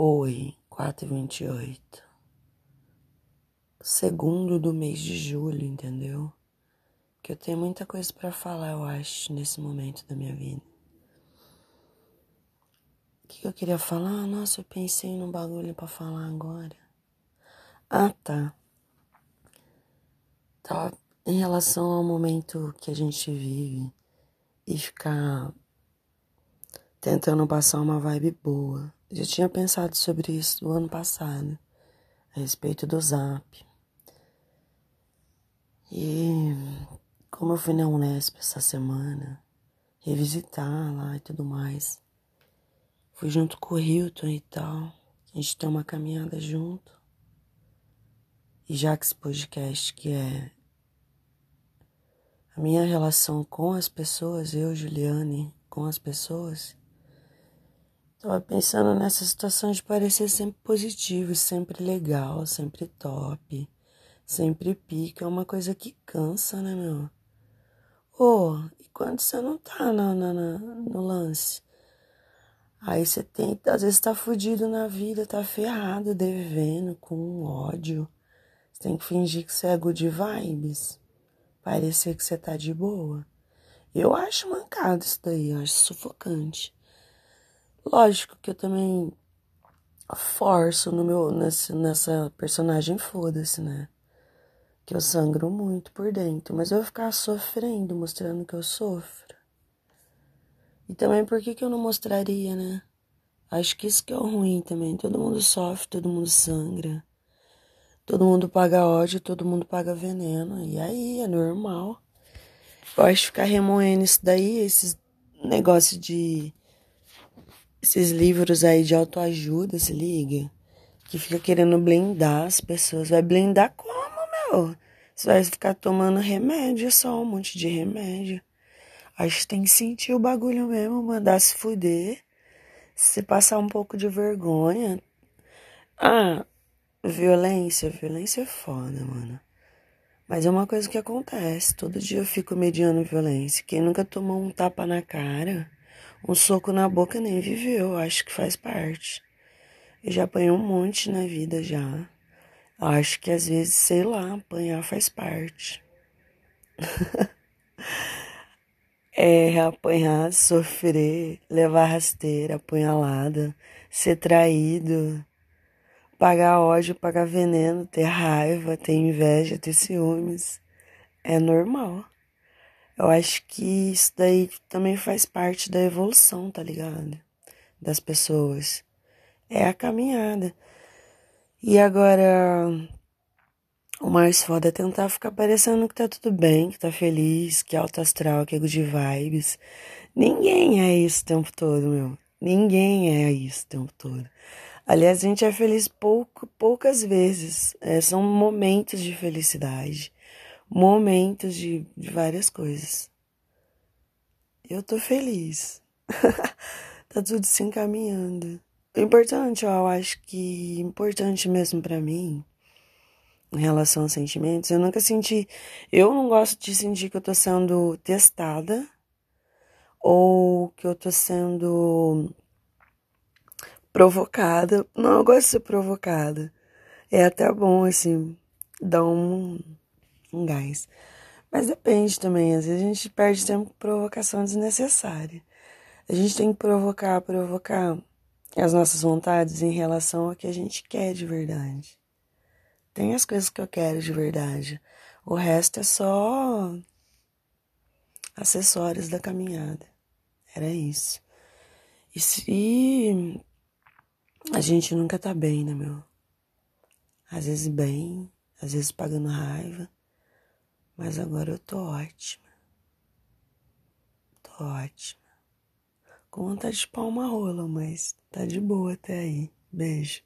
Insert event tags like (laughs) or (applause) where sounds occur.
Oi, 4h28. Segundo do mês de julho, entendeu? Que eu tenho muita coisa para falar, eu acho, nesse momento da minha vida. O que eu queria falar? Nossa, eu pensei num bagulho para falar agora. Ah, tá. Tá em relação ao momento que a gente vive e ficar tentando passar uma vibe boa. Já tinha pensado sobre isso no ano passado, a respeito do Zap. E como eu fui na Unesp essa semana, revisitar lá e tudo mais, fui junto com o Hilton e tal, a gente tem uma caminhada junto. E já que esse podcast que é a minha relação com as pessoas, eu, Juliane, com as pessoas, Tava pensando nessa situação de parecer sempre positivo, sempre legal, sempre top, sempre pica. É uma coisa que cansa, né, meu? Ô, oh, e quando você não tá no, no lance? Aí você tem, às vezes tá fudido na vida, tá ferrado, devendo, com ódio. Você tem que fingir que você é good vibes. Parecer que você tá de boa. Eu acho mancado isso daí, eu acho sufocante. Lógico que eu também forço no meu nesse, nessa personagem foda-se, né? Que eu sangro muito por dentro, mas eu vou ficar sofrendo, mostrando que eu sofro. E também por que, que eu não mostraria, né? Acho que isso que é o ruim também. Todo mundo sofre, todo mundo sangra. Todo mundo paga ódio, todo mundo paga veneno. E aí, é normal. Eu acho que ficar remoendo isso daí, esses negócios de esses livros aí de autoajuda, se liga? Que fica querendo blindar as pessoas. Vai blindar como, meu? Você vai ficar tomando remédio só, um monte de remédio. Acho que tem que sentir o bagulho mesmo, mandar se fuder. Se passar um pouco de vergonha. Ah, violência. Violência é foda, mano. Mas é uma coisa que acontece. Todo dia eu fico mediando violência. Quem nunca tomou um tapa na cara um soco na boca nem viveu, acho que faz parte. Eu já apanhei um monte na vida já. Acho que às vezes, sei lá, apanhar faz parte. (laughs) é apanhar, sofrer, levar rasteira, apunhalada, ser traído, pagar ódio, pagar veneno, ter raiva, ter inveja, ter ciúmes. É normal. Eu acho que isso daí também faz parte da evolução, tá ligado? Das pessoas. É a caminhada. E agora, o mais foda é tentar ficar parecendo que tá tudo bem, que tá feliz, que é alto astral, que é good vibes. Ninguém é isso o tempo todo, meu. Ninguém é isso o tempo todo. Aliás, a gente é feliz pouco, poucas vezes. É, são momentos de felicidade momentos de, de várias coisas. Eu tô feliz. (laughs) tá tudo se encaminhando. O importante, ó, eu acho que importante mesmo para mim, em relação aos sentimentos, eu nunca senti. Eu não gosto de sentir que eu tô sendo testada ou que eu tô sendo provocada. Não, eu gosto de ser provocada. É até bom, assim, dar um um gás. Mas depende também, às vezes a gente perde tempo com provocação desnecessária. A gente tem que provocar, provocar as nossas vontades em relação ao que a gente quer de verdade. Tem as coisas que eu quero de verdade. O resto é só acessórios da caminhada. Era isso. E se a gente nunca tá bem, né, meu? Às vezes bem, às vezes pagando raiva. Mas agora eu tô ótima. Tô ótima. Com vontade de pau uma rola, mas tá de boa até aí. Beijo.